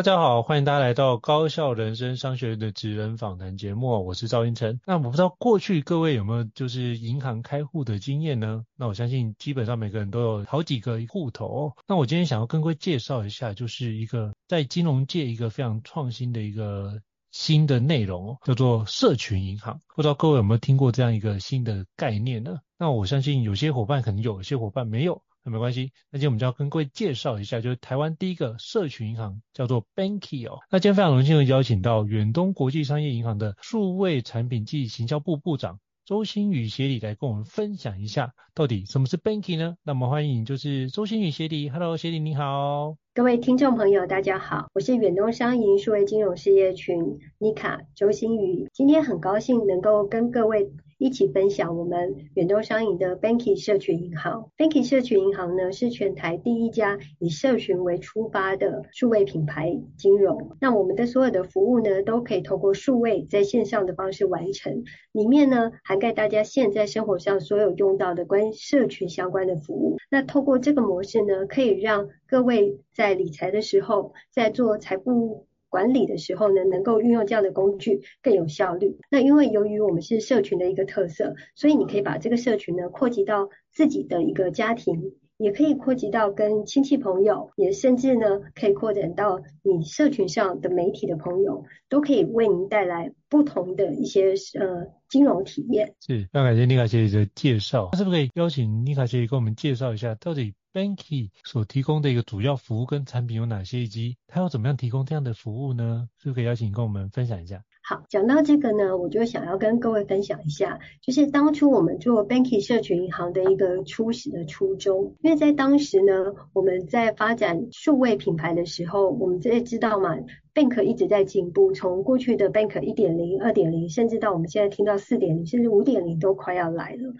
大家好，欢迎大家来到高效人生商学院的职人访谈节目，我是赵英成。那我不知道过去各位有没有就是银行开户的经验呢？那我相信基本上每个人都有好几个户头。那我今天想要跟各位介绍一下，就是一个在金融界一个非常创新的一个新的内容，叫做社群银行。不知道各位有没有听过这样一个新的概念呢？那我相信有些伙伴可能，有些伙伴没有。没关系，那今天我们就要跟各位介绍一下，就是台湾第一个社群银行，叫做 Banky 哦。那今天非常荣幸的邀请到远东国际商业银行的数位产品暨行销部部长周新宇协理来跟我们分享一下，到底什么是 Banky 呢？那么欢迎就是周新宇协理，Hello，协理你好。各位听众朋友，大家好，我是远东商银数位金融事业群妮卡周新宇，今天很高兴能够跟各位。一起分享我们远东商银的 Banky 社群银行。Banky 社群银行呢，是全台第一家以社群为出发的数位品牌金融。那我们的所有的服务呢，都可以透过数位在线上的方式完成。里面呢，涵盖大家现在生活上所有用到的关于社群相关的服务。那透过这个模式呢，可以让各位在理财的时候，在做财富。管理的时候呢，能够运用这样的工具更有效率。那因为由于我们是社群的一个特色，所以你可以把这个社群呢扩及到自己的一个家庭，也可以扩及到跟亲戚朋友，也甚至呢可以扩展到你社群上的媒体的朋友，都可以为您带来不同的一些呃金融体验。是，非常感谢妮卡姐姐的介绍。那是不是可以邀请妮卡协理跟我们介绍一下到底？Banky 所提供的一个主要服务跟产品有哪些，以及它要怎么样提供这样的服务呢？是不是可以邀请跟我们分享一下？好，讲到这个呢，我就想要跟各位分享一下，就是当初我们做 Banky 社群银行的一个初始的初衷。因为在当时呢，我们在发展数位品牌的时候，我们也知道嘛，Bank 一直在进步，从过去的 Bank 一点零、二点零，甚至到我们现在听到四点零，甚至五点零都快要来了。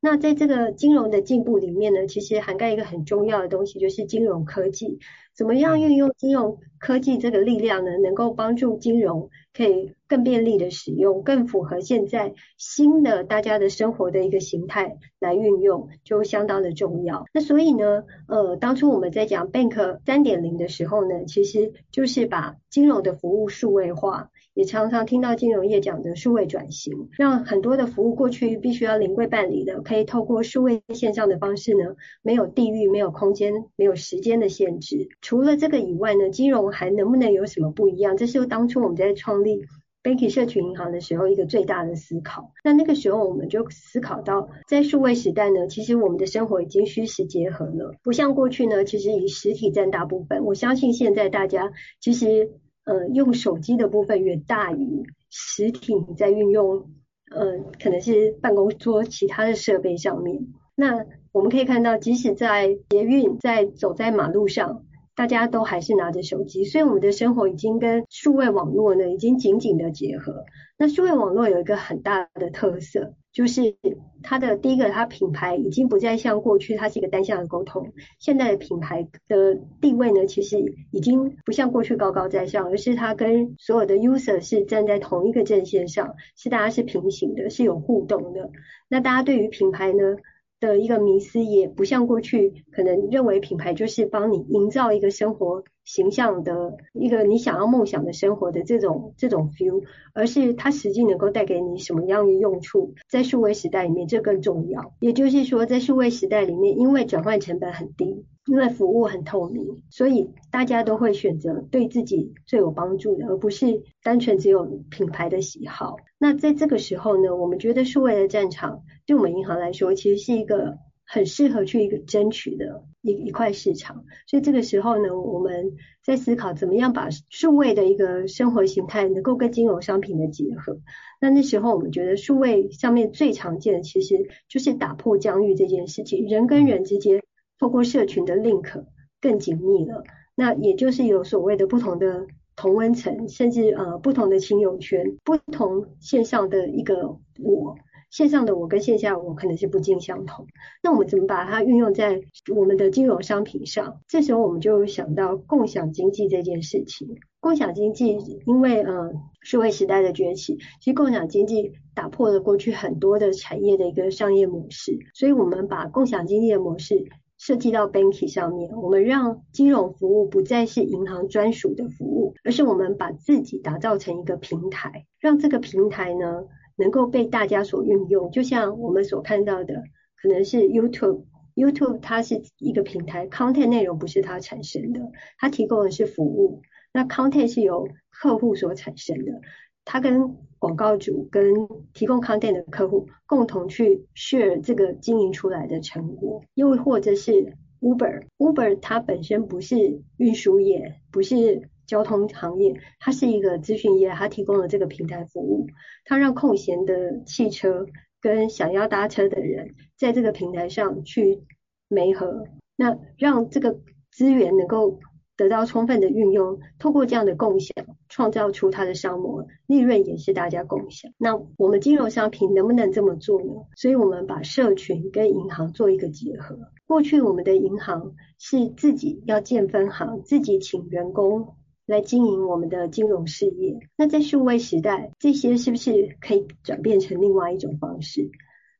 那在这个金融的进步里面呢，其实涵盖一个很重要的东西，就是金融科技。怎么样运用金融科技这个力量呢？能够帮助金融可以更便利的使用，更符合现在新的大家的生活的一个形态来运用，就相当的重要。那所以呢，呃，当初我们在讲 Bank 三点零的时候呢，其实就是把金融的服务数位化。也常常听到金融业讲的数位转型，让很多的服务过去必须要临柜办理的，可以透过数位线上的方式呢，没有地域、没有空间、没有时间的限制。除了这个以外呢，金融还能不能有什么不一样？这是当初我们在创立 Banky 社群银行的时候一个最大的思考。那那个时候我们就思考到，在数位时代呢，其实我们的生活已经虚实结合了，不像过去呢，其实以实体占大部分。我相信现在大家其实。呃，用手机的部分远大于实体在运用，呃，可能是办公桌其他的设备上面。那我们可以看到，即使在捷运，在走在马路上，大家都还是拿着手机，所以我们的生活已经跟数位网络呢，已经紧紧的结合。那数位网络有一个很大的特色，就是它的第一个，它品牌已经不再像过去，它是一个单向的沟通。现在的品牌的地位呢，其实已经不像过去高高在上，而是它跟所有的 user 是站在同一个阵线上，是大家是平行的，是有互动的。那大家对于品牌呢的一个迷思，也不像过去可能认为品牌就是帮你营造一个生活形象的一个你想要梦想的生活的这种这种 feel，而是它实际能够带给你什么样的用处，在数位时代里面这更重要。也就是说，在数位时代里面，因为转换成本很低，因为服务很透明，所以大家都会选择对自己最有帮助的，而不是单纯只有品牌的喜好。那在这个时候呢，我们觉得数位的战场对我们银行来说，其实是一个。很适合去一个争取的一一块市场，所以这个时候呢，我们在思考怎么样把数位的一个生活形态能够跟金融商品的结合。那那时候我们觉得数位上面最常见的其实就是打破疆域这件事情，人跟人之间透过社群的 link 更紧密了。那也就是有所谓的不同的同温层，甚至呃不同的亲友圈，不同线上的一个我。线上的我跟线下我可能是不尽相同，那我们怎么把它运用在我们的金融商品上？这时候我们就想到共享经济这件事情。共享经济因为呃社会时代的崛起，其实共享经济打破了过去很多的产业的一个商业模式，所以我们把共享经济的模式设计到 Banky 上面，我们让金融服务不再是银行专属的服务，而是我们把自己打造成一个平台，让这个平台呢。能够被大家所运用，就像我们所看到的，可能是 YouTube。YouTube 它是一个平台，content 内容不是它产生的，它提供的是服务。那 content 是由客户所产生的，它跟广告主跟提供 content 的客户共同去 share 这个经营出来的成果。又或者是 Uber，Uber 它本身不是运输业，不是。交通行业，它是一个资讯业，它提供了这个平台服务，它让空闲的汽车跟想要搭车的人在这个平台上去媒合，那让这个资源能够得到充分的运用，透过这样的共享，创造出它的商模，利润也是大家共享。那我们金融商品能不能这么做呢？所以我们把社群跟银行做一个结合。过去我们的银行是自己要建分行，自己请员工。来经营我们的金融事业。那在数位时代，这些是不是可以转变成另外一种方式？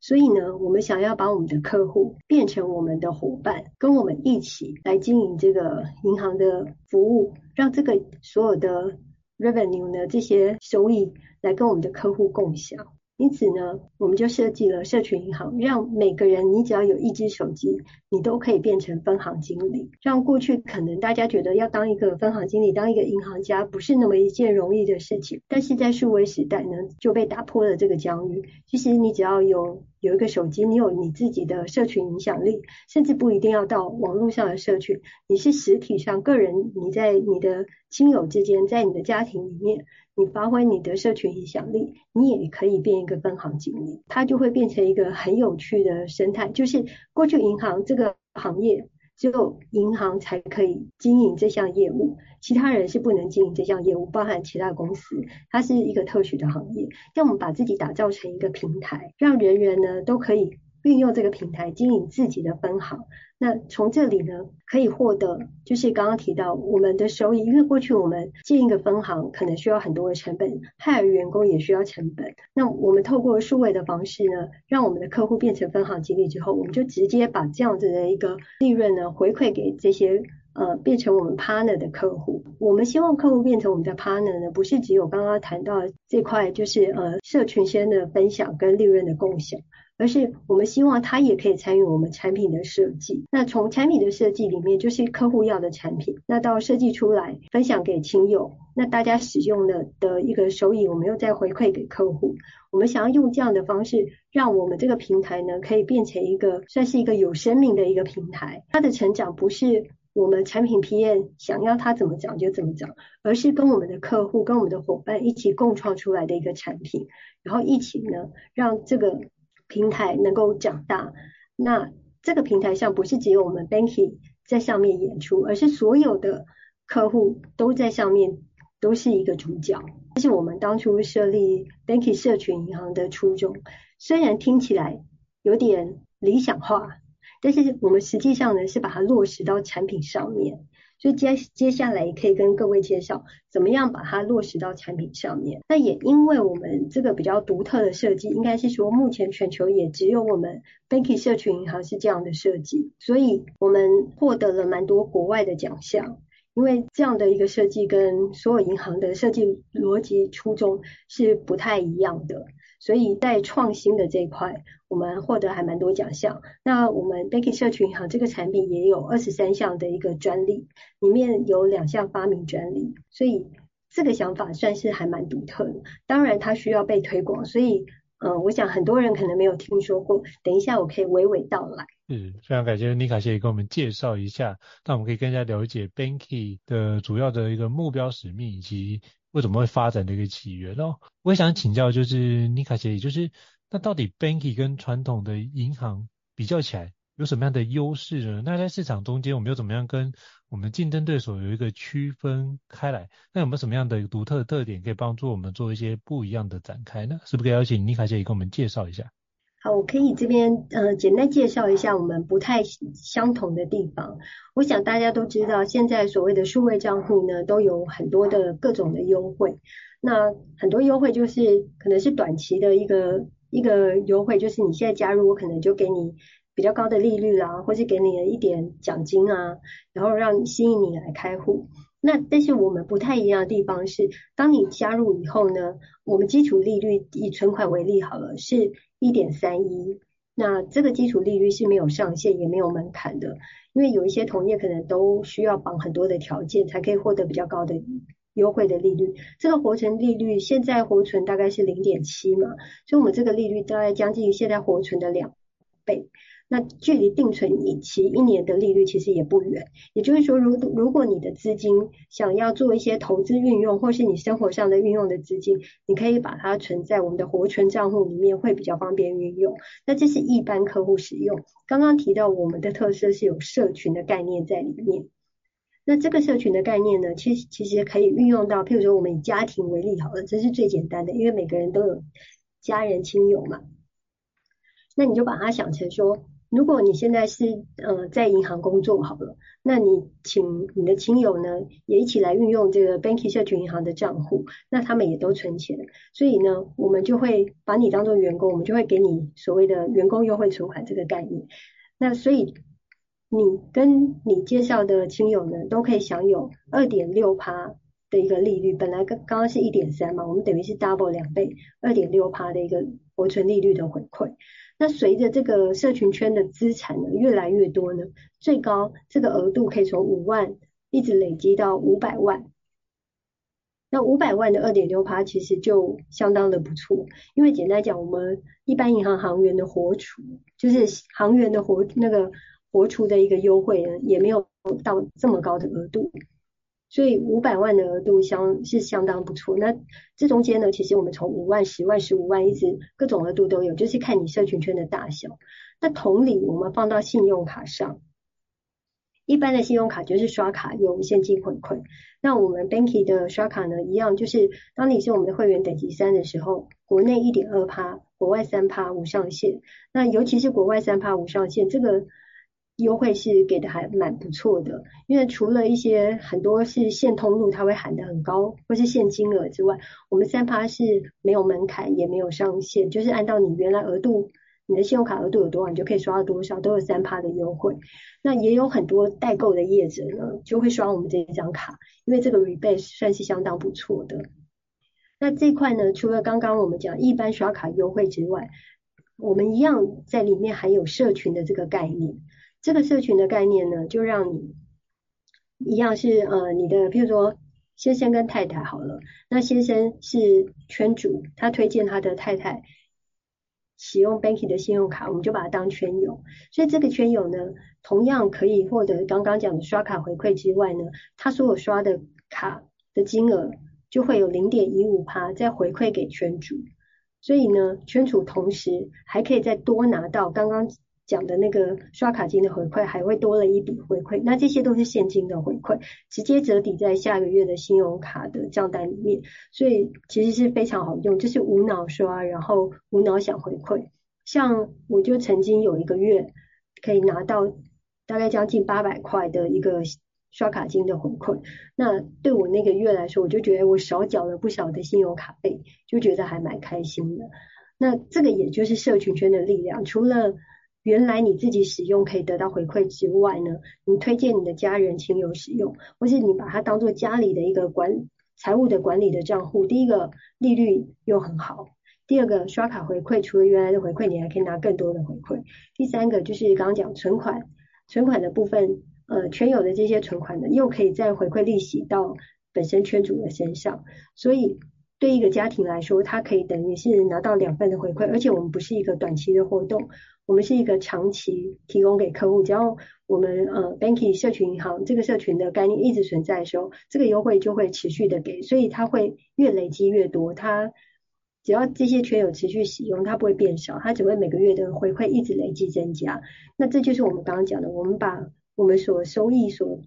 所以呢，我们想要把我们的客户变成我们的伙伴，跟我们一起来经营这个银行的服务，让这个所有的 revenue 呢，这些收益来跟我们的客户共享。因此呢，我们就设计了社群银行，让每个人你只要有一只手机，你都可以变成分行经理。让过去可能大家觉得要当一个分行经理，当一个银行家不是那么一件容易的事情，但是在数位时代呢，就被打破了这个疆域。其实你只要有有一个手机，你有你自己的社群影响力，甚至不一定要到网络上的社群，你是实体上个人，你在你的亲友之间，在你的家庭里面。你发挥你的社群影响力，你也可以变一个分行经理，它就会变成一个很有趣的生态。就是过去银行这个行业，只有银行才可以经营这项业务，其他人是不能经营这项业务，包含其他公司，它是一个特许的行业。让我们把自己打造成一个平台，让人人呢都可以运用这个平台经营自己的分行。那从这里呢，可以获得就是刚刚提到我们的收益，因为过去我们建一个分行可能需要很多的成本，hire 员工也需要成本。那我们透过数位的方式呢，让我们的客户变成分行经理之后，我们就直接把这样子的一个利润呢回馈给这些呃变成我们 partner 的客户。我们希望客户变成我们的 partner 呢，不是只有刚刚谈到这块，就是呃社群间的分享跟利润的共享。而是我们希望他也可以参与我们产品的设计。那从产品的设计里面，就是客户要的产品。那到设计出来，分享给亲友，那大家使用的的一个收益，我们又再回馈给客户。我们想要用这样的方式，让我们这个平台呢，可以变成一个算是一个有生命的一个平台。它的成长不是我们产品 PM 想要它怎么长就怎么长，而是跟我们的客户、跟我们的伙伴一起共创出来的一个产品，然后一起呢，让这个。平台能够长大，那这个平台上不是只有我们 Banky 在上面演出，而是所有的客户都在上面，都是一个主角。这是我们当初设立 Banky 社群银行的初衷。虽然听起来有点理想化，但是我们实际上呢是把它落实到产品上面。所以接接下来可以跟各位介绍怎么样把它落实到产品上面。那也因为我们这个比较独特的设计，应该是说目前全球也只有我们 Banky 社群银行是这样的设计，所以我们获得了蛮多国外的奖项。因为这样的一个设计跟所有银行的设计逻辑初衷是不太一样的。所以在创新的这一块，我们获得还蛮多奖项。那我们 Banky 社群银行这个产品也有二十三项的一个专利，里面有两项发明专利，所以这个想法算是还蛮独特的。当然它需要被推广，所以嗯、我想很多人可能没有听说过。等一下我可以娓娓道来。是，非常感谢妮卡姐给我们介绍一下，那我们可以更加了解 Banky 的主要的一个目标使命以及。为什么会发展的一个起源哦？我也想请教，就是妮卡姐，也就是那到底 Banky 跟传统的银行比较起来有什么样的优势呢？那在市场中间，我们又怎么样跟我们竞争对手有一个区分开来？那有没有什么样的独特的特点可以帮助我们做一些不一样的展开呢？是不是可以邀请妮卡姐也跟我们介绍一下？好，我可以这边呃简单介绍一下我们不太相同的地方。我想大家都知道，现在所谓的数位账户呢，都有很多的各种的优惠。那很多优惠就是可能是短期的一个一个优惠，就是你现在加入，我可能就给你比较高的利率啦，或是给你一点奖金啊，然后让吸引你来开户。那但是我们不太一样的地方是，当你加入以后呢，我们基础利率以存款为例好了，是一点三一。那这个基础利率是没有上限也没有门槛的，因为有一些同业可能都需要绑很多的条件才可以获得比较高的优惠的利率。这个活存利率现在活存大概是零点七嘛，所以我们这个利率大概将近现在活存的两倍。那距离定存以期一年的利率其实也不远，也就是说，如如果你的资金想要做一些投资运用，或是你生活上的运用的资金，你可以把它存在我们的活存账户里面，会比较方便运用。那这是一般客户使用。刚刚提到我们的特色是有社群的概念在里面。那这个社群的概念呢，其实其实可以运用到，譬如说我们以家庭为例好了，这是最简单的，因为每个人都有家人亲友嘛。那你就把它想成说。如果你现在是呃在银行工作好了，那你请你的亲友呢也一起来运用这个 Banky 社群银行的账户，那他们也都存钱，所以呢，我们就会把你当做员工，我们就会给你所谓的员工优惠存款这个概念。那所以你跟你介绍的亲友呢，都可以享有二点六趴的一个利率，本来刚刚刚是一点三嘛，我们等于是 double 两倍，二点六趴的一个活存利率的回馈。那随着这个社群圈的资产呢越来越多呢，最高这个额度可以从五万一直累积到五百万。那五百万的二点六趴其实就相当的不错，因为简单讲，我们一般银行行员的活储，就是行员的活那个活储的一个优惠呢，也没有到这么高的额度。所以五百万的额度相是相当不错。那这中间呢，其实我们从五万、十万、十五万一直各种额度都有，就是看你社群圈的大小。那同理，我们放到信用卡上，一般的信用卡就是刷卡有现金回馈。那我们 Banky 的刷卡呢，一样就是当你是我们的会员等级三的时候，国内一点二趴，国外三趴无上限。那尤其是国外三趴无上限这个。优惠是给的还蛮不错的，因为除了一些很多是现通路，它会喊得很高，或是现金额之外，我们三趴是没有门槛，也没有上限，就是按照你原来额度，你的信用卡额度有多少，你就可以刷到多少，都有三趴的优惠。那也有很多代购的业者呢，就会刷我们这一张卡，因为这个 rebate 算是相当不错的。那这块呢，除了刚刚我们讲一般刷卡优惠之外，我们一样在里面还有社群的这个概念。这个社群的概念呢，就让你一样是呃你的，譬如说先生跟太太好了，那先生是圈主，他推荐他的太太使用 Banky 的信用卡，我们就把它当圈友，所以这个圈友呢，同样可以获得刚刚讲的刷卡回馈之外呢，他所有刷的卡的金额就会有零点一五趴再回馈给圈主，所以呢，圈主同时还可以再多拿到刚刚。讲的那个刷卡金的回馈还会多了一笔回馈，那这些都是现金的回馈，直接折抵在下个月的信用卡的账单里面，所以其实是非常好用，就是无脑刷，然后无脑想回馈，像我就曾经有一个月可以拿到大概将近八百块的一个刷卡金的回馈，那对我那个月来说，我就觉得我少缴了不少的信用卡费，就觉得还蛮开心的。那这个也就是社群圈的力量，除了原来你自己使用可以得到回馈之外呢，你推荐你的家人亲友使用，或是你把它当做家里的一个管财务的管理的账户，第一个利率又很好，第二个刷卡回馈除了原来的回馈，你还可以拿更多的回馈，第三个就是刚刚讲存款，存款的部分，呃，圈友的这些存款呢，又可以再回馈利息到本身圈主的身上，所以。对一个家庭来说，它可以等于是拿到两份的回馈，而且我们不是一个短期的活动，我们是一个长期提供给客户。只要我们呃 Banky 社群银行这个社群的概念一直存在的时候，这个优惠就会持续的给，所以它会越累积越多。它只要这些圈友持续使用，它不会变少，它只会每个月的回馈一直累积增加。那这就是我们刚刚讲的，我们把我们所收益所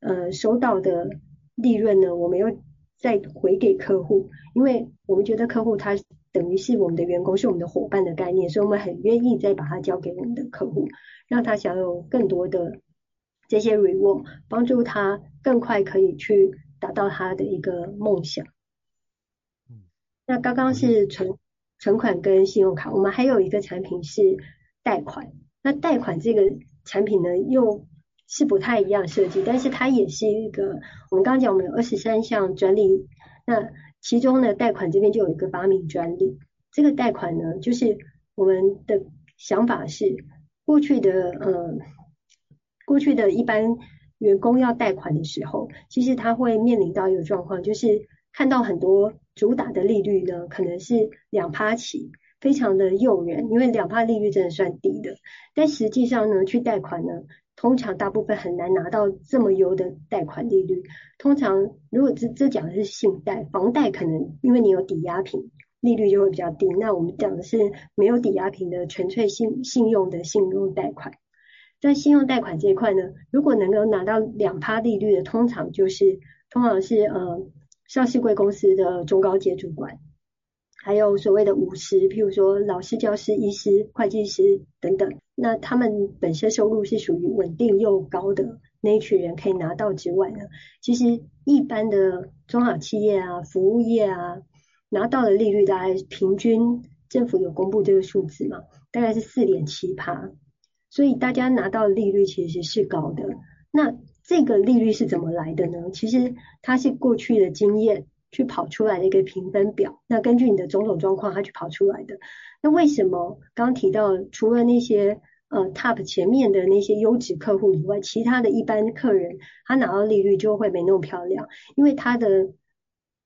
呃收到的利润呢，我们又。再回给客户，因为我们觉得客户他等于是我们的员工，是我们的伙伴的概念，所以我们很愿意再把它交给我们的客户，让他享有更多的这些 reward，帮助他更快可以去达到他的一个梦想。嗯，那刚刚是存存款跟信用卡，我们还有一个产品是贷款。那贷款这个产品呢，又是不太一样设计，但是它也是一个，我们刚刚讲我们有二十三项专利，那其中呢，贷款这边就有一个发明专利。这个贷款呢，就是我们的想法是，过去的呃，过去的一般员工要贷款的时候，其实他会面临到一个状况，就是看到很多主打的利率呢，可能是两趴起，非常的诱人，因为两趴利率真的算低的，但实际上呢，去贷款呢。通常大部分很难拿到这么优的贷款利率。通常如果这这讲的是信贷，房贷可能因为你有抵押品，利率就会比较低。那我们讲的是没有抵押品的纯粹信信用的信用贷款。在信用贷款这一块呢，如果能够拿到两趴利率的，通常就是通常是呃上市贵公司的中高阶主管。还有所谓的五十，譬如说老师、教师、医师、会计师等等，那他们本身收入是属于稳定又高的那一群人可以拿到之外呢，其实一般的中小企业啊、服务业啊，拿到的利率大概平均政府有公布这个数字嘛，大概是四点七趴，所以大家拿到的利率其实是高的。那这个利率是怎么来的呢？其实它是过去的经验。去跑出来的一个评分表，那根据你的种种状况，它去跑出来的。那为什么刚刚提到，除了那些呃 top 前面的那些优质客户以外，其他的一般客人他拿到利率就会没那么漂亮？因为他的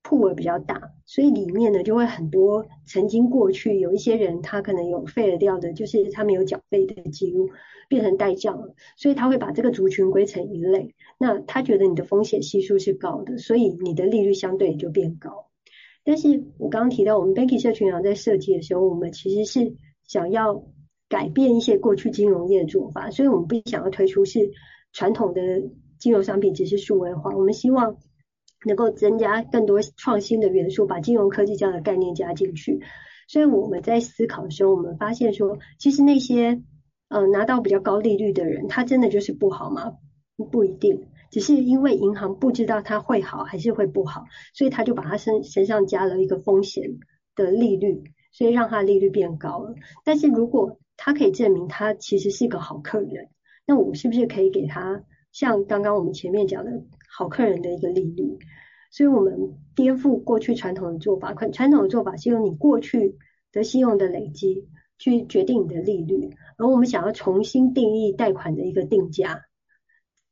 铺额比较大，所以里面呢就会很多曾经过去有一些人他可能有废了掉的，就是他没有缴费的记录。变成代账了，所以他会把这个族群归成一类。那他觉得你的风险系数是高的，所以你的利率相对也就变高。但是我刚刚提到，我们 Banky 社群啊在设计的时候，我们其实是想要改变一些过去金融业的做法，所以我们不想要推出是传统的金融商品只是数位化，我们希望能够增加更多创新的元素，把金融科技这样的概念加进去。所以我们在思考的时候，我们发现说，其实那些呃，拿到比较高利率的人，他真的就是不好吗？不一定，只是因为银行不知道他会好还是会不好，所以他就把他身身上加了一个风险的利率，所以让他利率变高了。但是如果他可以证明他其实是个好客人，那我是不是可以给他像刚刚我们前面讲的好客人的一个利率？所以我们颠覆过去传统的做法，传统的做法是用你过去的信用的累积。去决定你的利率，而我们想要重新定义贷款的一个定价，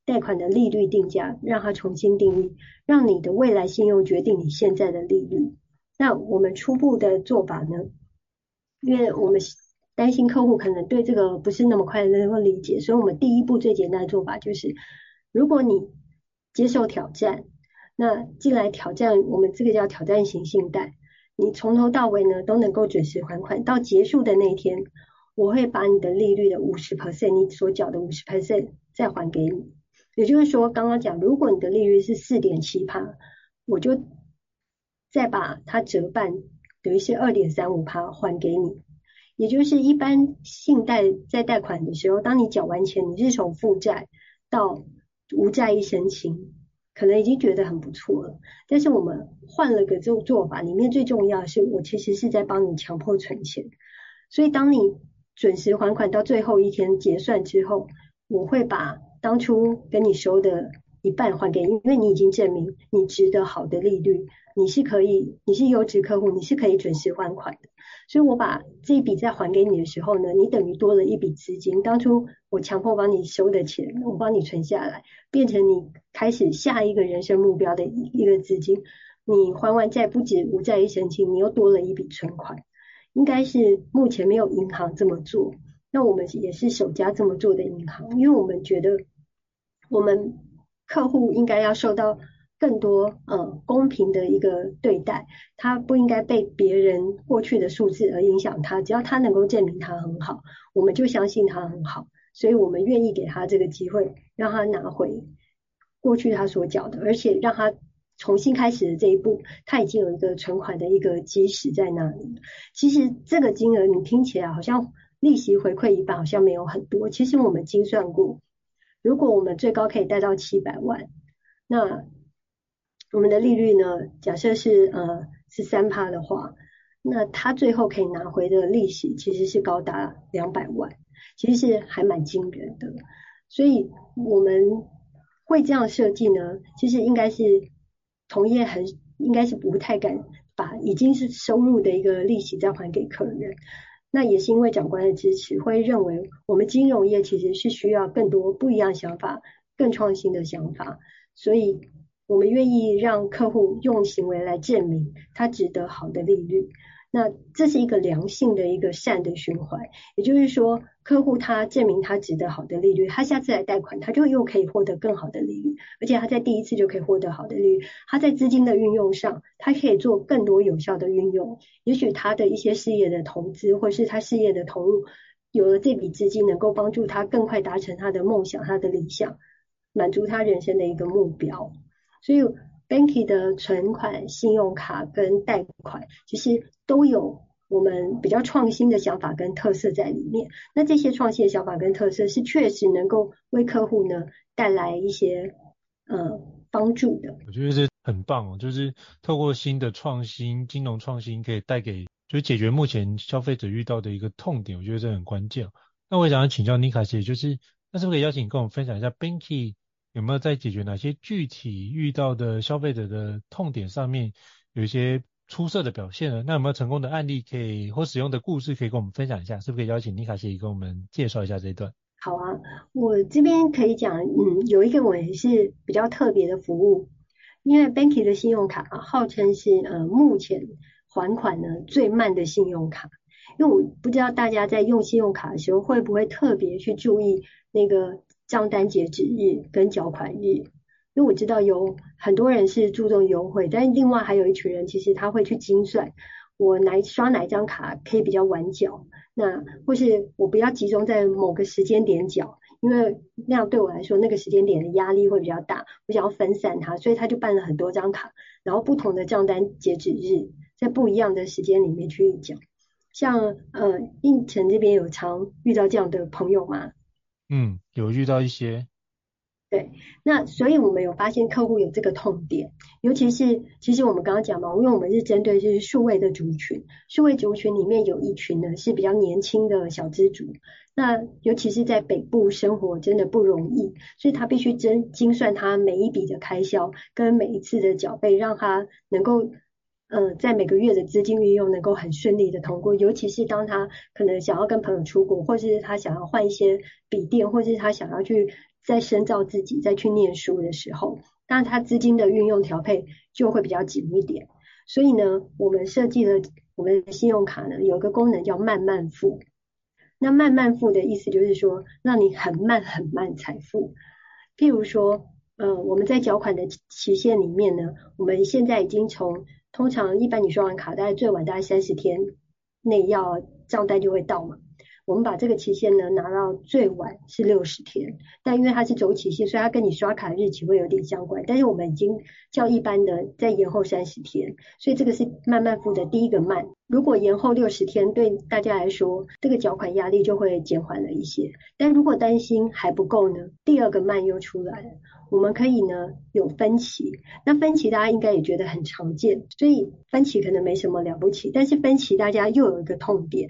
贷款的利率定价，让它重新定义，让你的未来信用决定你现在的利率。那我们初步的做法呢？因为我们担心客户可能对这个不是那么快能够理解，所以我们第一步最简单的做法就是，如果你接受挑战，那进来挑战我们这个叫挑战型信贷。你从头到尾呢都能够准时还款，到结束的那一天，我会把你的利率的五十 percent，你所缴的五十 percent 再还给你。也就是说，刚刚讲，如果你的利率是四点七趴，我就再把它折半，等于是二点三五趴还给你。也就是一般信贷在贷款的时候，当你缴完钱，你是从负债到无债一身轻，可能已经觉得很不错了。但是我们换了个这种做法，里面最重要的是，我其实是在帮你强迫存钱。所以当你准时还款到最后一天结算之后，我会把当初跟你收的一半还给你，因为你已经证明你值得好的利率，你是可以，你是优质客户，你是可以准时还款的。所以我把这一笔再还给你的时候呢，你等于多了一笔资金。当初我强迫帮你收的钱，我帮你存下来，变成你开始下一个人生目标的一个资金。你还完债不止无债一身轻，你又多了一笔存款。应该是目前没有银行这么做，那我们也是首家这么做的银行，因为我们觉得我们客户应该要受到更多呃公平的一个对待，他不应该被别人过去的数字而影响他，只要他能够证明他很好，我们就相信他很好，所以我们愿意给他这个机会，让他拿回过去他所缴的，而且让他。重新开始的这一步，他已经有一个存款的一个基石在那里。其实这个金额你听起来好像利息回馈一半，好像没有很多。其实我们精算过，如果我们最高可以贷到七百万，那我们的利率呢？假设是呃是三趴的话，那他最后可以拿回的利息其实是高达两百万，其实是还蛮惊人的。所以我们会这样设计呢，其实应该是。同业很应该是不太敢把已经是收入的一个利息再还给客人，那也是因为长官的支持，会认为我们金融业其实是需要更多不一样想法、更创新的想法，所以我们愿意让客户用行为来证明他值得好的利率。那这是一个良性的一个善的循环，也就是说，客户他证明他值得好的利率，他下次来贷款，他就又可以获得更好的利率，而且他在第一次就可以获得好的利率。他在资金的运用上，他可以做更多有效的运用。也许他的一些事业的投资，或是他事业的投入，有了这笔资金，能够帮助他更快达成他的梦想、他的理想，满足他人生的一个目标。所以。Banky 的存款、信用卡跟贷款，其实都有我们比较创新的想法跟特色在里面。那这些创新的想法跟特色，是确实能够为客户呢带来一些呃帮助的。我觉得这很棒哦，就是透过新的创新、金融创新，可以带给就是解决目前消费者遇到的一个痛点。我觉得这很关键。那我也想要请教妮卡姐，就是那是不是可以邀请你跟我们分享一下，Binky 有没有在解决哪些具体遇到的消费者的痛点上面有一些出色的表现呢？那有没有成功的案例可以或使用的故事可以跟我们分享一下？是不是可以邀请妮卡姐跟我们介绍一下这一段？好啊，我这边可以讲，嗯，有一个我也是比较特别的服务，因为 Banky 的信用卡啊，号称是呃目前还款呢最慢的信用卡，因为我不知道大家在用信用卡的时候会不会特别去注意那个。账单截止日跟缴款日，因为我知道有很多人是注重优惠，但另外还有一群人，其实他会去精算，我哪刷哪一张卡可以比较晚缴，那或是我不要集中在某个时间点缴，因为那样对我来说那个时间点的压力会比较大，我想要分散它，所以他就办了很多张卡，然后不同的账单截止日，在不一样的时间里面去缴，像呃应城这边有常遇到这样的朋友吗？嗯，有遇到一些，对，那所以我们有发现客户有这个痛点，尤其是其实我们刚刚讲嘛，因为我们是针对就是数位的族群，数位族群里面有一群呢是比较年轻的小资族，那尤其是在北部生活真的不容易，所以他必须真精算他每一笔的开销跟每一次的缴费，让他能够。呃，在每个月的资金运用能够很顺利的通过，尤其是当他可能想要跟朋友出国，或是他想要换一些笔电，或是他想要去在深造自己，再去念书的时候，那他资金的运用调配就会比较紧一点。所以呢，我们设计了我们的信用卡呢，有一个功能叫慢慢付。那慢慢付的意思就是说，让你很慢很慢才付。譬如说，呃，我们在缴款的期限里面呢，我们现在已经从通常一般你刷完卡，大概最晚大概三十天内要账单就会到嘛。我们把这个期限呢拿到最晚是六十天，但因为它是周期性，所以它跟你刷卡日期会有点相关。但是我们已经较一般的再延后三十天，所以这个是慢慢付的第一个慢。如果延后六十天，对大家来说，这个缴款压力就会减缓了一些。但如果担心还不够呢，第二个慢又出来了。我们可以呢有分期，那分期大家应该也觉得很常见，所以分期可能没什么了不起。但是分期大家又有一个痛点，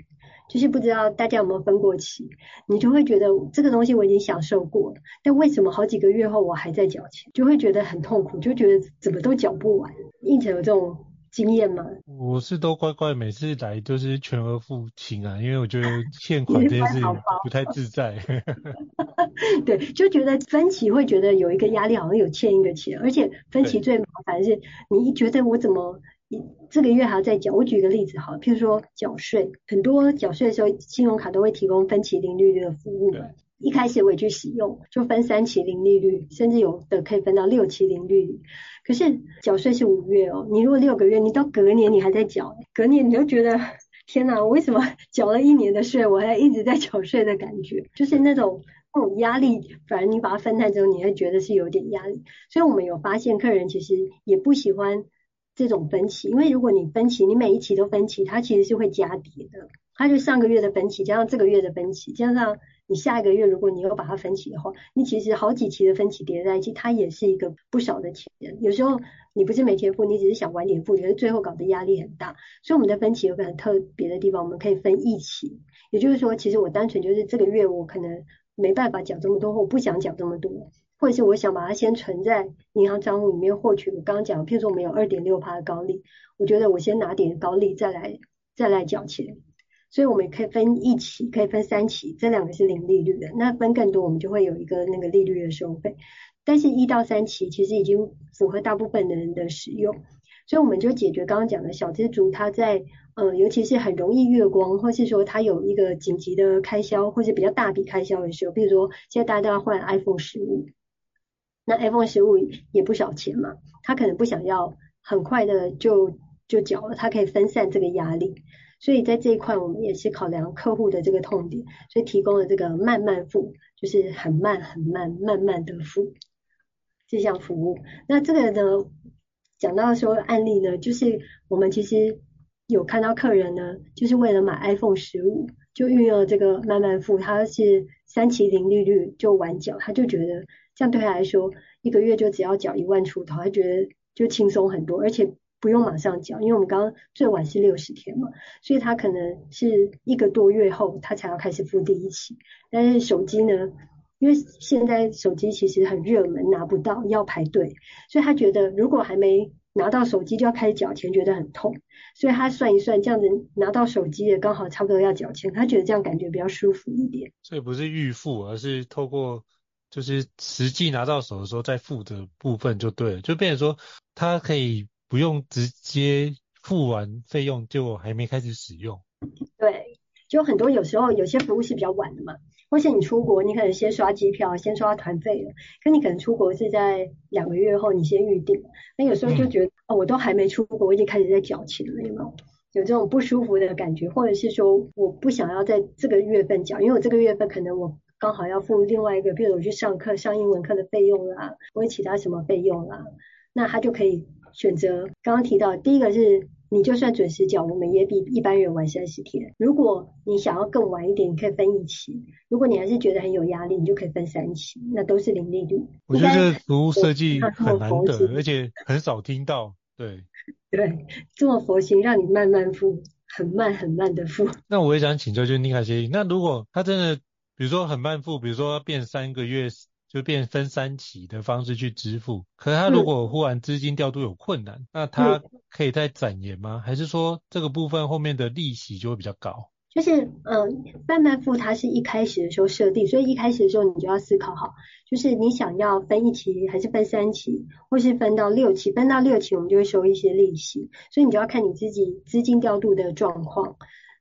就是不知道大家有没有分过期，你就会觉得这个东西我已经享受过了，但为什么好几个月后我还在缴钱，就会觉得很痛苦，就觉得怎么都缴不完。胤丞有这种经验吗？我是都乖乖每次来都是全额付清啊，因为我觉得欠款这件事不太自在。对，就觉得分期会觉得有一个压力，好像有欠一个钱，而且分期最麻烦是，你一觉得我怎么这个月还要再缴？我举个例子好，譬如说缴税，很多缴税的时候，信用卡都会提供分期零利率的服务。一开始我也去使用，就分三期零利率，甚至有的可以分到六期零利率。可是缴税是五月哦，你如果六个月，你到隔年你还在缴，隔年你就觉得 天哪，我为什么缴了一年的税，我还一直在缴税的感觉，就是那种那种压力。反而你把它分开之后，你会觉得是有点压力。所以我们有发现，客人其实也不喜欢这种分期，因为如果你分期，你每一期都分期，它其实是会加叠的。它就上个月的分期加上这个月的分期，加上你下一个月如果你又把它分期的话，你其实好几期的分期叠在一起，它也是一个不少的钱。有时候你不是每天付，你只是想晚点付，觉得最后搞得压力很大。所以我们的分期有个很特别的地方，我们可以分一期，也就是说，其实我单纯就是这个月我可能没办法讲这么多，或我不想讲这么多，或者是我想把它先存在银行账户里面获取。我刚刚讲，譬如说我们有二点六趴的高利，我觉得我先拿点高利再来再来缴钱。所以我们可以分一期，可以分三期，这两个是零利率的。那分更多，我们就会有一个那个利率的收费。但是，一到三期其实已经符合大部分的人的使用，所以我们就解决刚刚讲的小资族他在呃，尤其是很容易月光，或是说他有一个紧急的开销，或是比较大笔开销的时候，比如说现在大家都要换 iPhone 十五，那 iPhone 十五也不少钱嘛，他可能不想要很快的就就缴了，他可以分散这个压力。所以在这一块，我们也是考量客户的这个痛点，所以提供了这个慢慢付，就是很慢很慢慢慢的付这项服务。那这个呢，讲到说案例呢，就是我们其实有看到客人呢，就是为了买 iPhone 十五，就运用了这个慢慢付，他是三期零利率就晚缴，他就觉得这样对他来说，一个月就只要缴一万出头，他觉得就轻松很多，而且。不用马上缴，因为我们刚刚最晚是六十天嘛，所以他可能是一个多月后他才要开始付第一期。但是手机呢，因为现在手机其实很热门，拿不到要排队，所以他觉得如果还没拿到手机就要开始缴钱，觉得很痛。所以他算一算，这样子拿到手机也刚好差不多要缴钱，他觉得这样感觉比较舒服一点。所以不是预付，而是透过就是实际拿到手的时候再付的部分就对了，就变成说他可以。不用直接付完费用就还没开始使用。对，就很多有时候有些服务是比较晚的嘛，或是你出国，你可能先刷机票，先刷团费了，可你可能出国是在两个月后你先预定，那有时候就觉得、嗯、哦，我都还没出国，我已经开始在缴钱了，有没有？有这种不舒服的感觉，或者是说我不想要在这个月份缴，因为我这个月份可能我刚好要付另外一个，比如我去上课上英文课的费用啦，或者其他什么费用啦，那他就可以。选择刚刚提到，第一个是你就算准时缴，我们也比一般人晚三十天。如果你想要更晚一点，你可以分一期；如果你还是觉得很有压力，你就可以分三期，那都是零利率。我觉得这个服务设计很难得，而且很少听到。对 对，这么佛心，让你慢慢付，很慢很慢的付。那我也想请教，就是妮卡协议，那如果他真的，比如说很慢付，比如说要变三个月。就变分三期的方式去支付，可是他如果忽然资金调度有困难，嗯、那他可以再展延吗？还是说这个部分后面的利息就会比较高？就是嗯，慢慢付它是一开始的时候设定，所以一开始的时候你就要思考好，就是你想要分一期还是分三期，或是分到六期，分到六期我们就会收一些利息，所以你就要看你自己资金调度的状况。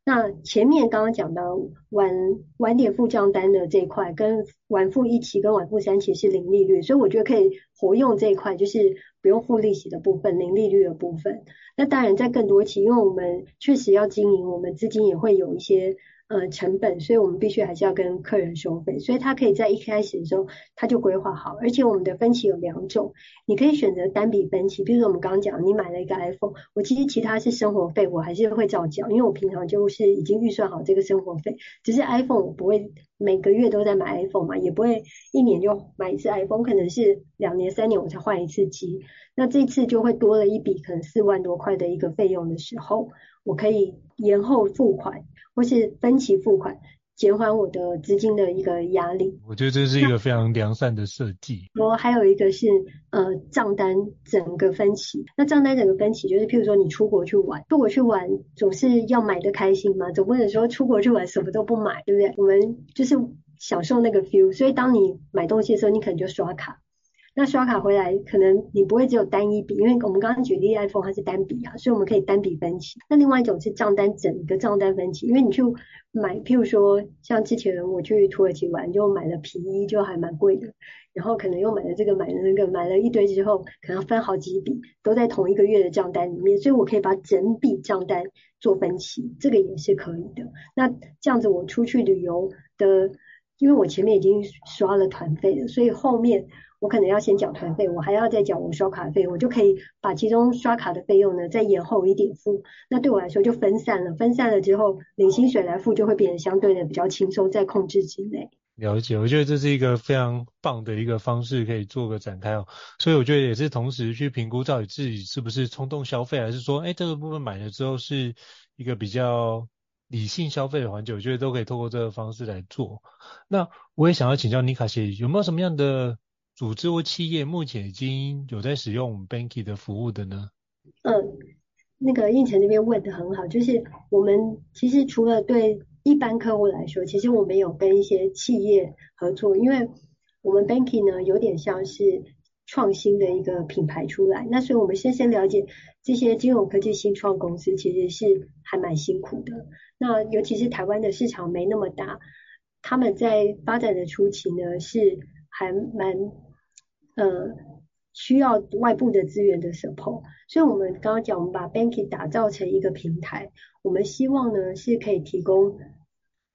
那前面刚刚讲的晚晚点付账单的这一块，跟晚付一期跟晚付三期是零利率，所以我觉得可以活用这一块，就是不用付利息的部分，零利率的部分。那当然在更多期，因为我们确实要经营，我们资金也会有一些呃成本，所以我们必须还是要跟客人收费。所以他可以在一开始的时候他就规划好，而且我们的分期有两种，你可以选择单笔分期，比如说我们刚刚讲，你买了一个 iPhone，我其实其他是生活费，我还是会照交，因为我平常就是已经预算好这个生活费，只是 iPhone 我不会每个月都在买 iPhone 嘛，也不会一年就买一次 iPhone，可能是两年三年我才换一次机，那这次就会多了一笔可能四万多块的一个费用的时候，我可以延后付款或是分期付款。减缓我的资金的一个压力，我觉得这是一个非常良善的设计。然后还有一个是呃账单整个分期，那账单整个分期就是譬如说你出国去玩，出国去玩总是要买的开心嘛，总不能说出国去玩什么都不买，对不对？我们就是享受那个 feel，所以当你买东西的时候，你可能就刷卡。那刷卡回来，可能你不会只有单一笔，因为我们刚刚举例 iPhone 它是单笔啊，所以我们可以单笔分期。那另外一种是账单整个账单分期，因为你去买，譬如说像之前我去土耳其玩，就买了皮衣，就还蛮贵的，然后可能又买了这个买了那个，买了一堆之后，可能分好几笔，都在同一个月的账单里面，所以我可以把整笔账单做分期，这个也是可以的。那这样子我出去旅游的，因为我前面已经刷了团费了，所以后面。我可能要先缴团费，我还要再缴我刷卡费，我就可以把其中刷卡的费用呢再延后一点付。那对我来说就分散了，分散了之后领薪水来付就会变得相对的比较轻松，在控制之内。了解，我觉得这是一个非常棒的一个方式，可以做个展开哦。所以我觉得也是同时去评估到底自己是不是冲动消费，还是说，哎，这个部分买了之后是一个比较理性消费的环节，我觉得都可以透过这个方式来做。那我也想要请教尼卡姐，有没有什么样的组织或企业目前已经有在使用 Banky 的服务的呢？嗯，那个胤丞那边问得很好，就是我们其实除了对一般客户来说，其实我们有跟一些企业合作，因为我们 Banky 呢有点像是创新的一个品牌出来，那所以我们先先了解这些金融科技新创公司其实是还蛮辛苦的，那尤其是台湾的市场没那么大，他们在发展的初期呢是还蛮。呃，需要外部的资源的 support，所以我们刚刚讲，我们把 Banky 打造成一个平台，我们希望呢是可以提供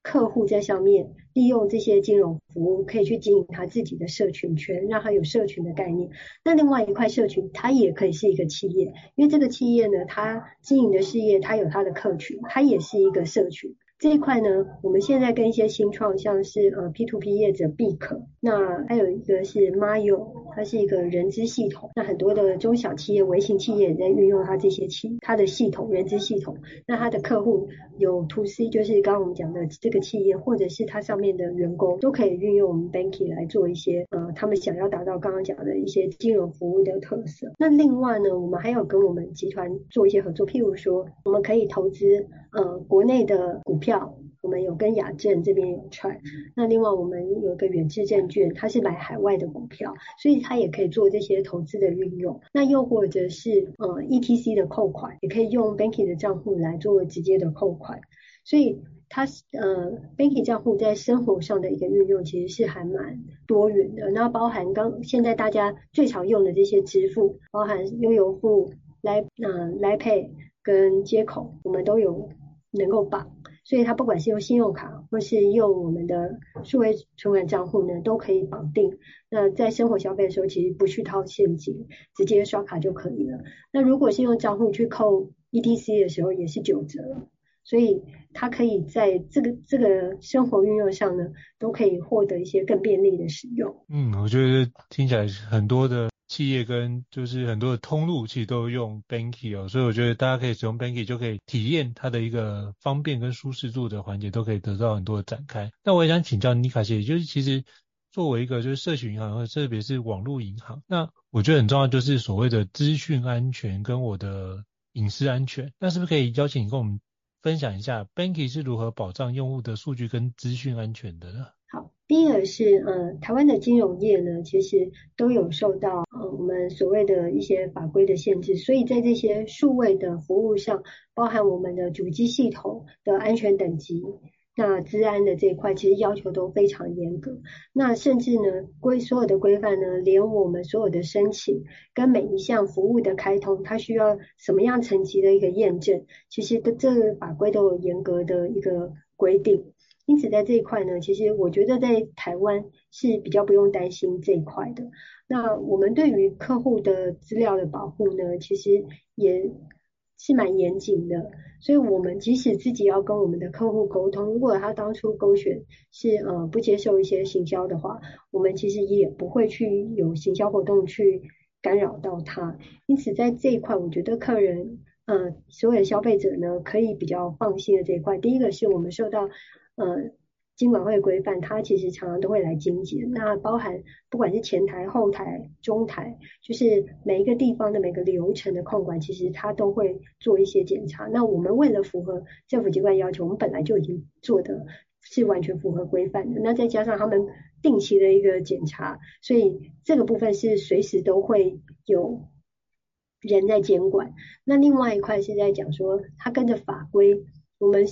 客户在上面利用这些金融服务，可以去经营他自己的社群圈，让他有社群的概念。那另外一块社群，它也可以是一个企业，因为这个企业呢，它经营的事业，它有它的客群，它也是一个社群。这一块呢，我们现在跟一些新创，像是呃 P to P 业者必可，那还有一个是 Mayo，它是一个人资系统，那很多的中小企业、微型企业也在运用它这些企它的系统人资系统，那它的客户有 To C，就是刚刚我们讲的这个企业，或者是它上面的员工都可以运用我们 Banky 来做一些呃他们想要达到刚刚讲的一些金融服务的特色。那另外呢，我们还有跟我们集团做一些合作，譬如说我们可以投资呃国内的股票。票，我们有跟亚证这边有串，那另外我们有一个远志证券，它是买海外的股票，所以它也可以做这些投资的运用。那又或者是呃 ETC 的扣款，也可以用 Banky 的账户来做直接的扣款。所以它呃 banking 账户在生活上的一个运用，其实是还蛮多元的。那包含刚现在大家最常用的这些支付，包含悠游付、来呃来配跟街口，我们都有能够绑。所以它不管是用信用卡或是用我们的数位存款账户呢，都可以绑定。那在生活消费的时候，其实不去掏现金，直接刷卡就可以了。那如果是用账户去扣 ETC 的时候，也是九折。所以它可以在这个这个生活运用上呢，都可以获得一些更便利的使用。嗯，我觉得听起来很多的。企业跟就是很多的通路其实都用 Banky 哦，所以我觉得大家可以使用 Banky 就可以体验它的一个方便跟舒适度的环节，都可以得到很多的展开。那我也想请教妮卡姐，就是其实作为一个就是社群银行，或者特别是网络银行，那我觉得很重要就是所谓的资讯安全跟我的隐私安全。那是不是可以邀请你跟我们分享一下 Banky 是如何保障用户的数据跟资讯安全的呢？好，第一个是呃，台湾的金融业呢，其实都有受到呃我们所谓的一些法规的限制，所以在这些数位的服务上，包含我们的主机系统的安全等级，那治安的这一块其实要求都非常严格。那甚至呢，规所有的规范呢，连我们所有的申请跟每一项服务的开通，它需要什么样层级的一个验证，其实的这个法规都有严格的一个。规定。因此，在这一块呢，其实我觉得在台湾是比较不用担心这一块的。那我们对于客户的资料的保护呢，其实也是蛮严谨的。所以，我们即使自己要跟我们的客户沟通，如果他当初勾选是呃不接受一些行销的话，我们其实也不会去有行销活动去干扰到他。因此，在这一块，我觉得客人呃所有的消费者呢，可以比较放心的这一块。第一个是我们受到呃，金管会规范，它其实常常都会来经检，那包含不管是前台、后台、中台，就是每一个地方的每个流程的控管，其实它都会做一些检查。那我们为了符合政府机关要求，我们本来就已经做的是完全符合规范的。那再加上他们定期的一个检查，所以这个部分是随时都会有人在监管。那另外一块是在讲说，它跟着法规，我们。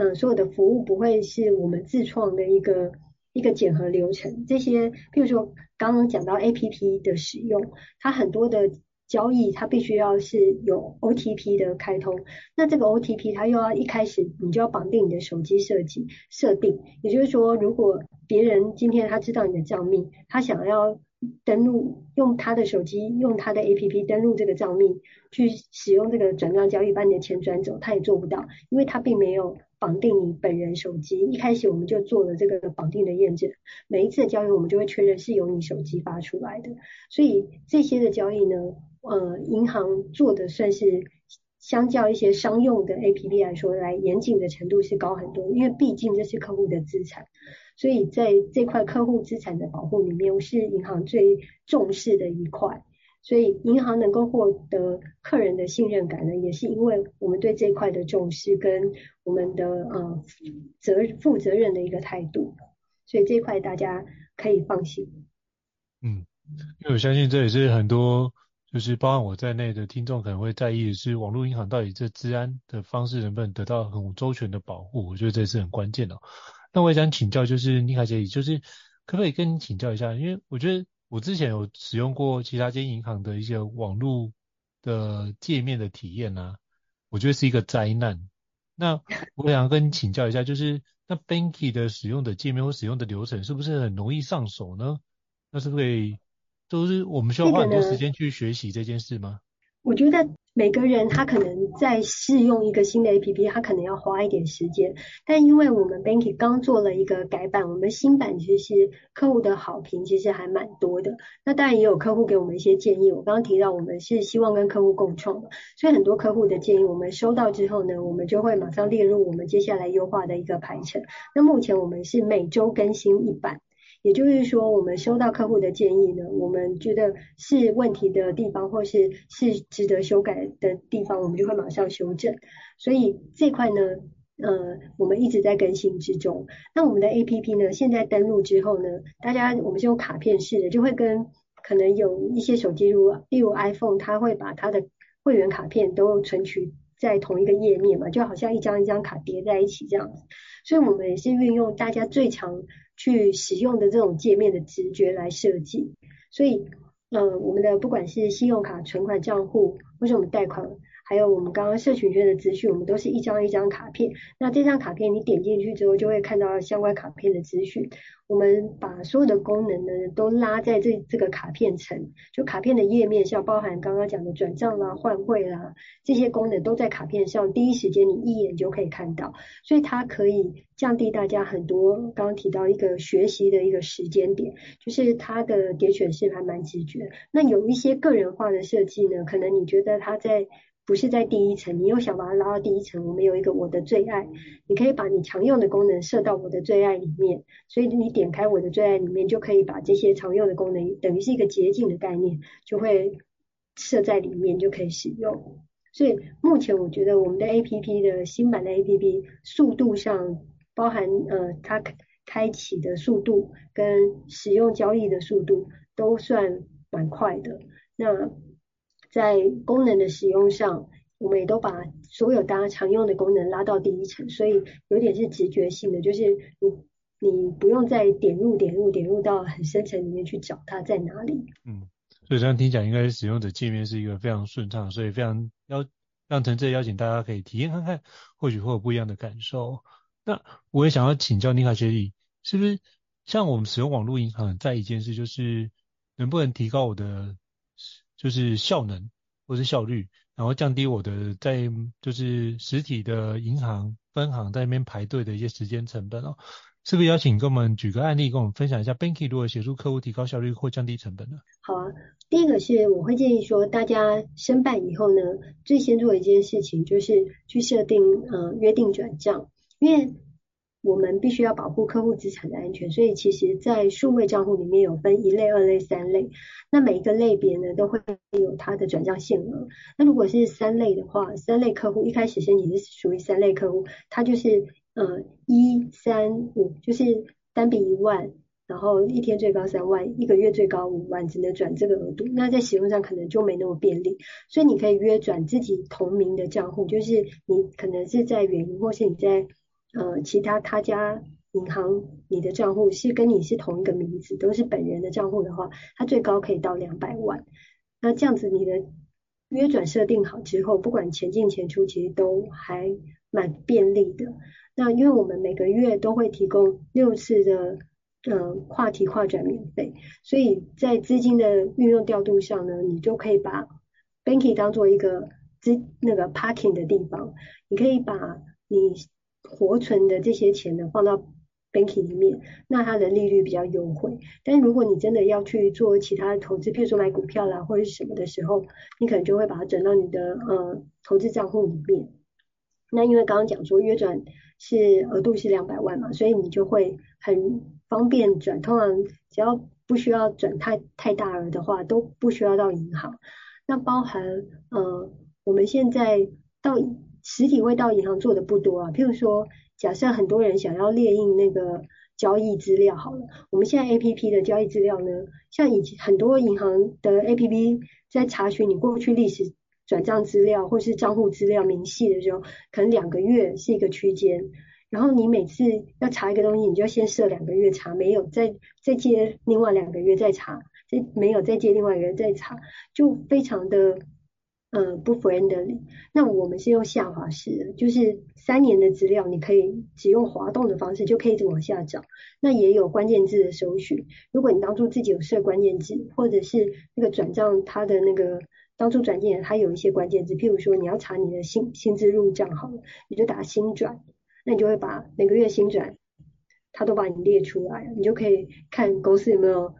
嗯，所有的服务不会是我们自创的一个一个检核流程。这些，譬如说刚刚讲到 APP 的使用，它很多的交易，它必须要是有 OTP 的开通。那这个 OTP 它又要一开始你就要绑定你的手机设计设定，也就是说，如果别人今天他知道你的账密，他想要登录用他的手机用他的 APP 登录这个账密去使用这个转账交易把你的钱转走，他也做不到，因为他并没有。绑定你本人手机，一开始我们就做了这个绑定的验证，每一次的交易我们就会确认是由你手机发出来的，所以这些的交易呢，呃，银行做的算是相较一些商用的 APP 来说，来严谨的程度是高很多，因为毕竟这是客户的资产，所以在这块客户资产的保护里面，是银行最重视的一块。所以银行能够获得客人的信任感呢，也是因为我们对这一块的重视跟我们的呃责负责任的一个态度，所以这一块大家可以放心。嗯，因为我相信这也是很多就是包含我在内的听众可能会在意的是，网络银行到底这治安的方式能不能得到很周全的保护？我觉得这是很关键的。那我也想请教，就是妮卡姐，就是可不可以跟你请教一下？因为我觉得。我之前有使用过其他间银行的一些网络的界面的体验啊，我觉得是一个灾难。那 我想跟你请教一下，就是那 Banky 的使用的界面或使用的流程是不是很容易上手呢？那是不是都是我们需要花很多时间去学习这件事吗？我觉得。每个人他可能在试用一个新的 APP，他可能要花一点时间。但因为我们 Banky 刚做了一个改版，我们新版其实客户的好评其实还蛮多的。那当然也有客户给我们一些建议。我刚刚提到我们是希望跟客户共创的，所以很多客户的建议我们收到之后呢，我们就会马上列入我们接下来优化的一个排程。那目前我们是每周更新一版。也就是说，我们收到客户的建议呢，我们觉得是问题的地方，或是是值得修改的地方，我们就会马上修正。所以这块呢，呃，我们一直在更新之中。那我们的 APP 呢，现在登录之后呢，大家我们是用卡片式的，就会跟可能有一些手机，如例如 iPhone，它会把它的会员卡片都存取在同一个页面嘛，就好像一张一张卡叠在一起这样子。所以我们也是运用大家最常去使用的这种界面的直觉来设计，所以，呃，我们的不管是信用卡存款账户，或是我们贷款，还有我们刚刚社群圈的资讯，我们都是一张一张卡片。那这张卡片你点进去之后，就会看到相关卡片的资讯。我们把所有的功能呢都拉在这这个卡片层，就卡片的页面上，包含刚刚讲的转账啦、换汇啦这些功能都在卡片上，第一时间你一眼就可以看到，所以它可以降低大家很多刚刚提到一个学习的一个时间点，就是它的点选是还蛮直觉。那有一些个人化的设计呢，可能你觉得它在不是在第一层，你又想把它拉到第一层。我们有一个我的最爱，你可以把你常用的功能设到我的最爱里面，所以你点开我的最爱里面，就可以把这些常用的功能，等于是一个捷径的概念，就会设在里面就可以使用。所以目前我觉得我们的 APP 的新版的 APP 速度上，包含呃它开启的速度跟使用交易的速度都算蛮快的。那在功能的使用上，我们也都把所有大家常用的功能拉到第一层，所以有点是直觉性的，就是你你不用再点入点入点入到很深层里面去找它在哪里。嗯，所以这样听讲，应该使用者界面是一个非常顺畅，所以非常邀让陈志邀请大家可以体验看看，或许会有不一样的感受。那我也想要请教妮卡学理，是不是像我们使用网络银行，在一件事就是能不能提高我的就是效能或是效率，然后降低我的在就是实体的银行分行在那边排队的一些时间成本哦？是不是邀请跟我们举个案例，跟我们分享一下 Banky 如何协助客户提高效率或降低成本呢？好啊，第一个是我会建议说，大家申办以后呢，最先做的一件事情就是去设定呃约定转账，因为我们必须要保护客户资产的安全，所以其实在数位账户里面有分一类、二类、三类，那每一个类别呢都会有它的转账限额。那如果是三类的话，三类客户一开始申请是属于三类客户，它就是。呃，一三五就是单笔一万，然后一天最高三万，一个月最高五万，只能转这个额度。那在使用上可能就没那么便利，所以你可以约转自己同名的账户，就是你可能是在远银或是你在呃其他他家银行，你的账户是跟你是同一个名字，都是本人的账户的话，它最高可以到两百万。那这样子你的约转设定好之后，不管钱进钱出，其实都还蛮便利的。那因为我们每个月都会提供六次的呃跨提跨转免费，所以在资金的运用调度上呢，你就可以把 Banky 当做一个资那个 parking 的地方，你可以把你活存的这些钱呢放到 banking 里面，那它的利率比较优惠。但如果你真的要去做其他投资，譬如说买股票啦或者是什么的时候，你可能就会把它转到你的呃投资账户里面。那因为刚刚讲说约转。是额度是两百万嘛，所以你就会很方便转。通常只要不需要转太太大额的话，都不需要到银行。那包含呃，我们现在到实体会到银行做的不多啊。譬如说，假设很多人想要列印那个交易资料，好了，我们现在 APP 的交易资料呢，像以前很多银行的 APP 在查询你过去历史。转账资料或是账户资料明细的时候，可能两个月是一个区间，然后你每次要查一个东西，你就先设两个月查，没有再再接另外两个月再查，再没有再接另外一个月再查，就非常的呃不 friendly。那我们是用下滑式的，就是三年的资料，你可以只用滑动的方式就可以一直往下找。那也有关键字的搜寻，如果你当初自己有设关键字，或者是那个转账它的那个。当初转进来它有一些关键字，譬如说你要查你的薪薪资入账好了，你就打薪转，那你就会把每个月薪转，它都把你列出来，你就可以看公司有没有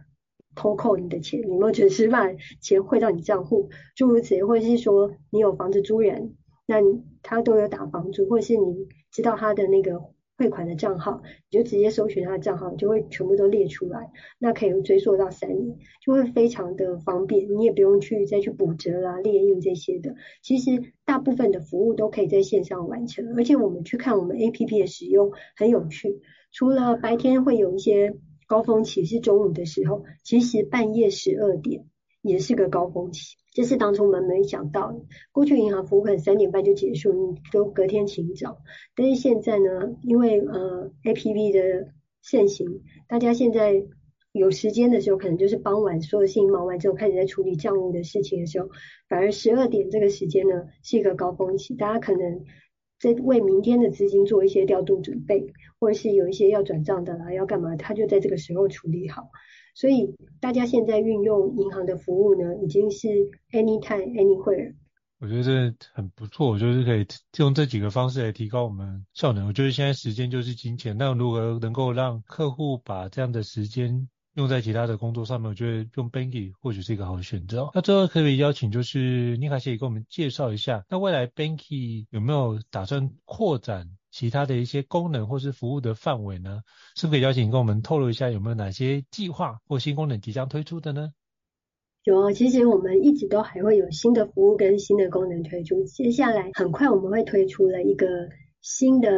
偷扣你的钱，有没有准时把钱汇到你账户，诸如此类，或者是说你有房子租人，那他都有打房租，或是你知道他的那个。汇款的账号，你就直接搜寻他的账号，就会全部都列出来。那可以追溯到三年，就会非常的方便。你也不用去再去补折啦、列印这些的。其实大部分的服务都可以在线上完成。而且我们去看我们 APP 的使用很有趣。除了白天会有一些高峰期是中午的时候，其实半夜十二点也是个高峰期。这是当初我们没想到的，过去银行服务可能三点半就结束，你都隔天请早。但是现在呢，因为呃 APP 的盛行，大家现在有时间的时候，可能就是傍晚所有事情忙完之后，开始在处理账务的事情的时候，反而十二点这个时间呢是一个高峰期，大家可能在为明天的资金做一些调度准备，或者是有一些要转账的啦，要干嘛，他就在这个时候处理好。所以大家现在运用银行的服务呢，已经是 anytime anywhere。我觉得这很不错，我就是可以用这几个方式来提高我们效能。我觉得现在时间就是金钱，那如何能够让客户把这样的时间用在其他的工作上面，我觉得用 Banky 或许是一个好的选择。那最后可以邀请就是妮卡协理给我们介绍一下，那未来 Banky 有没有打算扩展？其他的一些功能或是服务的范围呢，是不是可以邀请跟我们透露一下有没有哪些计划或新功能即将推出的呢？有啊，其实我们一直都还会有新的服务跟新的功能推出。接下来很快我们会推出了一个新的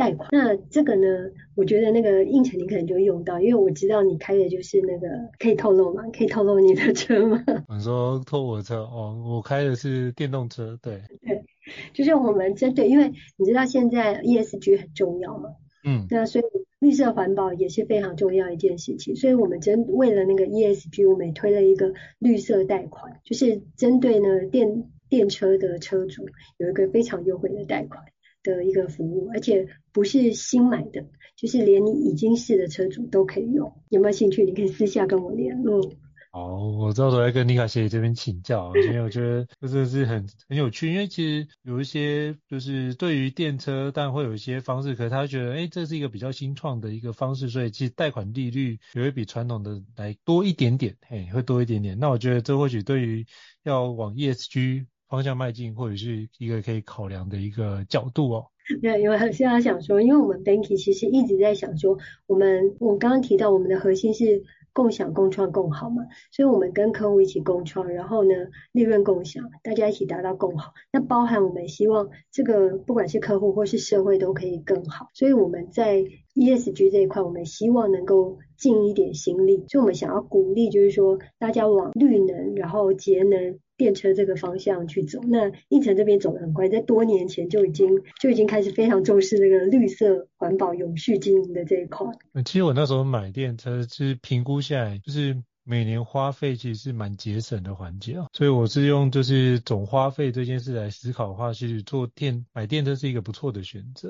贷款。那这个呢，我觉得那个应城你可能就会用到，因为我知道你开的就是那个，可以透露吗？可以透露你的车吗？我说透我的车哦，我开的是电动车，对。对。就是我们针对，因为你知道现在 ESG 很重要嘛，嗯，那所以绿色环保也是非常重要一件事情，所以我们针为了那个 ESG，我们也推了一个绿色贷款，就是针对呢电电车的车主有一个非常优惠的贷款。的一个服务，而且不是新买的，就是连你已经是的车主都可以用。有没有兴趣？你可以私下跟我联络。好，我到时候来跟妮卡协理这边请教，因为我觉得这真的是很很有趣，因为其实有一些就是对于电车，但会有一些方式，可是他会觉得，哎，这是一个比较新创的一个方式，所以其实贷款利率也会比传统的来多一点点，嘿，会多一点点。那我觉得这或许对于要往 ESG 方向迈进，或者是一个可以考量的一个角度哦。对，因为现在想说，因为我们 Banky 其实一直在想说，我们我刚刚提到我们的核心是。共享、共创、共好嘛，所以我们跟客户一起共创，然后呢，利润共享，大家一起达到共好。那包含我们希望这个不管是客户或是社会都可以更好。所以我们在 ESG 这一块，我们希望能够尽一点心力。所以我们想要鼓励，就是说大家往绿能，然后节能。电车这个方向去走，那应城这边走得很快，在多年前就已经就已经开始非常重视那个绿色环保、永续经营的这一块。其实我那时候买电车，其实评估下来就是。每年花费其实是蛮节省的环节啊，所以我是用就是总花费这件事来思考的话，其实做电买电车是一个不错的选择。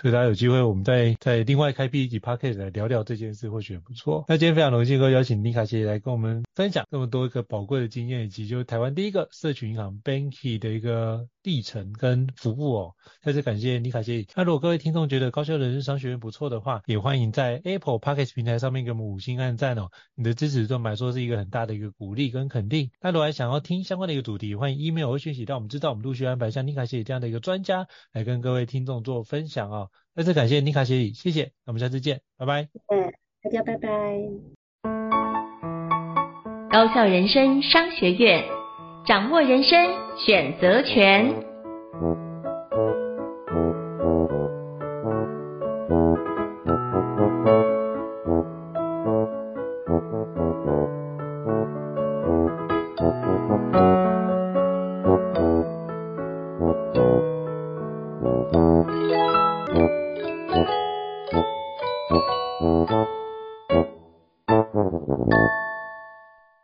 所以大家有机会，我们再再另外开辟一集 podcast 来聊聊这件事，或许也不错。那今天非常荣幸可以邀请妮卡协理来跟我们分享这么多一个宝贵的经验，以及就是台湾第一个社群银行 Banky 的一个历程跟服务哦。再次感谢妮卡协理。那如果各位听众觉得高效人生商学院不错的话，也欢迎在 Apple Podcast 平台上面给我们五星按赞哦。你的支持对我们来说是一个很大的一个鼓励跟肯定。那如果还想要听相关的一个主题，欢迎 email 或讯息让我们知道，我们陆续安排像妮卡协理这样的一个专家来跟各位听众做分享啊。再次感谢妮卡协理，谢谢，那我们下次见，拜拜。嗯，大家拜拜。高校人生商学院，掌握人生选择权。